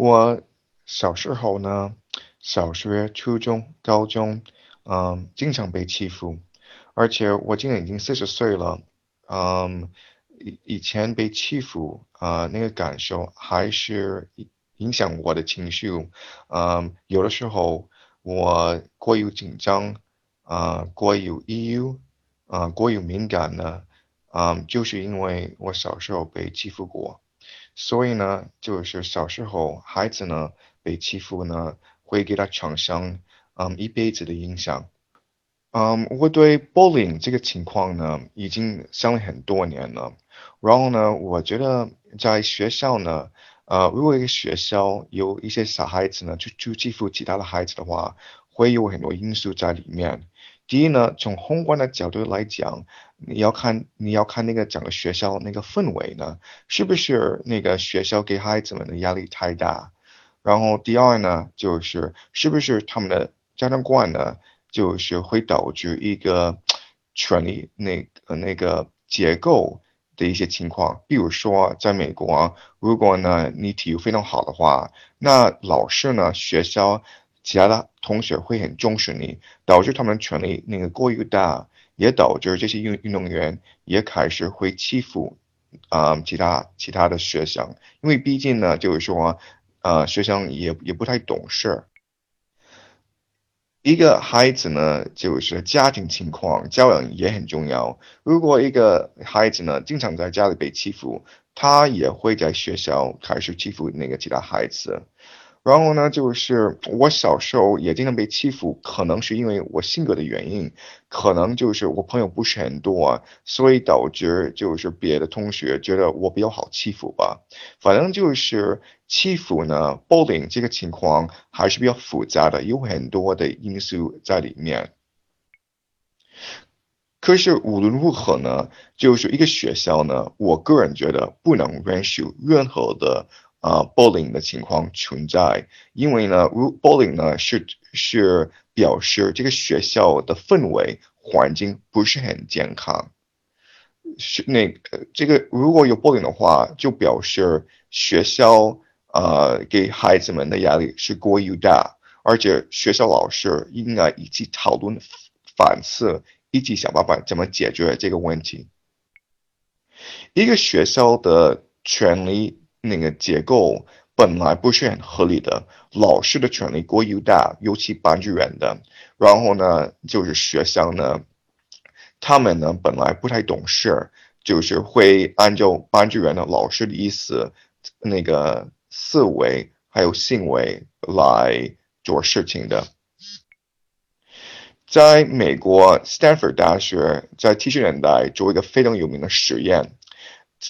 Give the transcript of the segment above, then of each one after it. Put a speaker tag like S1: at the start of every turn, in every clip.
S1: 我小时候呢，小学、初中、高中，嗯，经常被欺负，而且我今年已经四十岁了，嗯，以以前被欺负啊，那个感受还是影响我的情绪，嗯，有的时候我过于紧张，啊，过于抑郁，啊，过于敏感呢，嗯，就是因为我小时候被欺负过。所以呢，就是小时候孩子呢被欺负呢，会给他产生嗯一辈子的影响。嗯，我对 bullying 这个情况呢已经想了很多年了。然后呢，我觉得在学校呢，呃，如果一个学校有一些小孩子呢去去欺负其他的孩子的话，会有很多因素在里面。第一呢，从宏观的角度来讲，你要看你要看那个整个学校那个氛围呢，是不是那个学校给孩子们的压力太大？然后第二呢，就是是不是他们的家长观呢，就是会导致一个权力那那个结构的一些情况。比如说，在美国，如果呢你体育非常好的话，那老师呢学校。其他的同学会很重视你，导致他们权力那个过于大，也导致这些运运动员也开始会欺负啊其他其他的学生，因为毕竟呢，就是说，呃，学生也也不太懂事儿。一个孩子呢，就是家庭情况教养也很重要。如果一个孩子呢，经常在家里被欺负，他也会在学校开始欺负那个其他孩子。然后呢，就是我小时候也经常被欺负，可能是因为我性格的原因，可能就是我朋友不是很多，所以导致就是别的同学觉得我比较好欺负吧。反正就是欺负呢，bullying 这个情况还是比较复杂的，有很多的因素在里面。可是无论如何呢，就是一个学校呢，我个人觉得不能允许任何的。啊，bullying 的情况存在，因为呢，如 bullying 呢是是表示这个学校的氛围环境不是很健康，是那这个如果有 bullying 的话，就表示学校呃给孩子们的压力是过于大，而且学校老师应该一起讨论反思，一起想办法怎么解决这个问题。一个学校的权利。那个结构本来不是很合理的，老师的权力过于大，尤其班主任的。然后呢，就是学生呢，他们呢本来不太懂事，就是会按照班主任的老师的意思，那个思维还有行为来做事情的。在美国斯坦福大学在七十年代做一个非常有名的实验。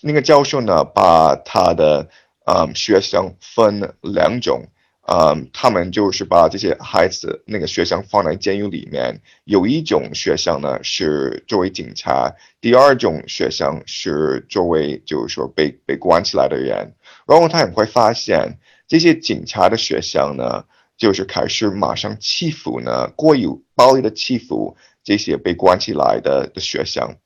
S1: 那个教授呢，把他的嗯学生分两种，嗯，他们就是把这些孩子那个学生放在监狱里面，有一种学生呢是作为警察，第二种学生是作为就是说被被关起来的人，然后他很快发现这些警察的学生呢，就是开始马上欺负呢，过于暴力的欺负这些被关起来的的学生。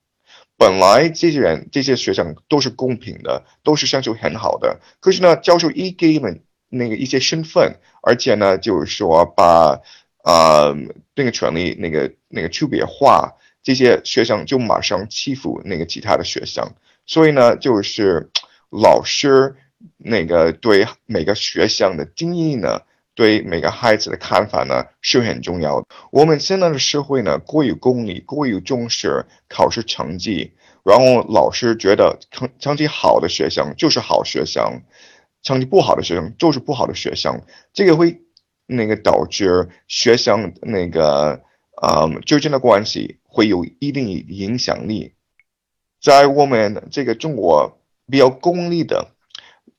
S1: 本来这些人、这些学生都是公平的，都是相处很好的。可是呢，教授一给你们那个一些身份，而且呢，就是说把啊那个权利那个那个区别化，这些学生就马上欺负那个其他的学生。所以呢，就是老师那个对每个学生的定义呢。对每个孩子的看法呢是很重要的。我们现在的社会呢过于功利，过于重视考试成绩，然后老师觉得成成绩好的学生就是好学生，成绩不好的学生就是不好的学生。这个会那个导致学生那个嗯之间的关系会有一定影响力。在我们这个中国比较功利的、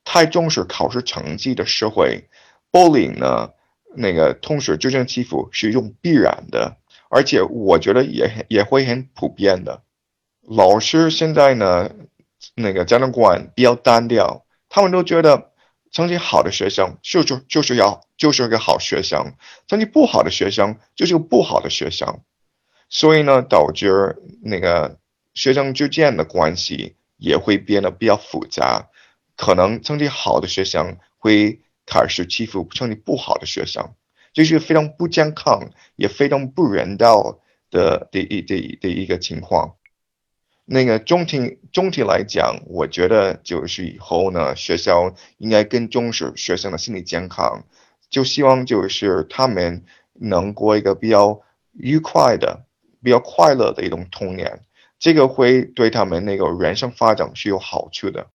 S1: 太重视考试成绩的社会。Bullying 呢，那个同学之间欺负是一种必然的，而且我觉得也也会很普遍的。老师现在呢，那个家长管比较单调，他们都觉得成绩好的学生就就就是要就是个好学生，成绩不好的学生就是个不好的学生，所以呢，导致那个学生之间的关系也会变得比较复杂，可能成绩好的学生会。开始欺负成绩不好的学生，这是非常不健康也非常不人道的的一的的一个情况。那个总体总体来讲，我觉得就是以后呢，学校应该更重视学生的心理健康，就希望就是他们能过一个比较愉快的、比较快乐的一种童年，这个会对他们那个人生发展是有好处的。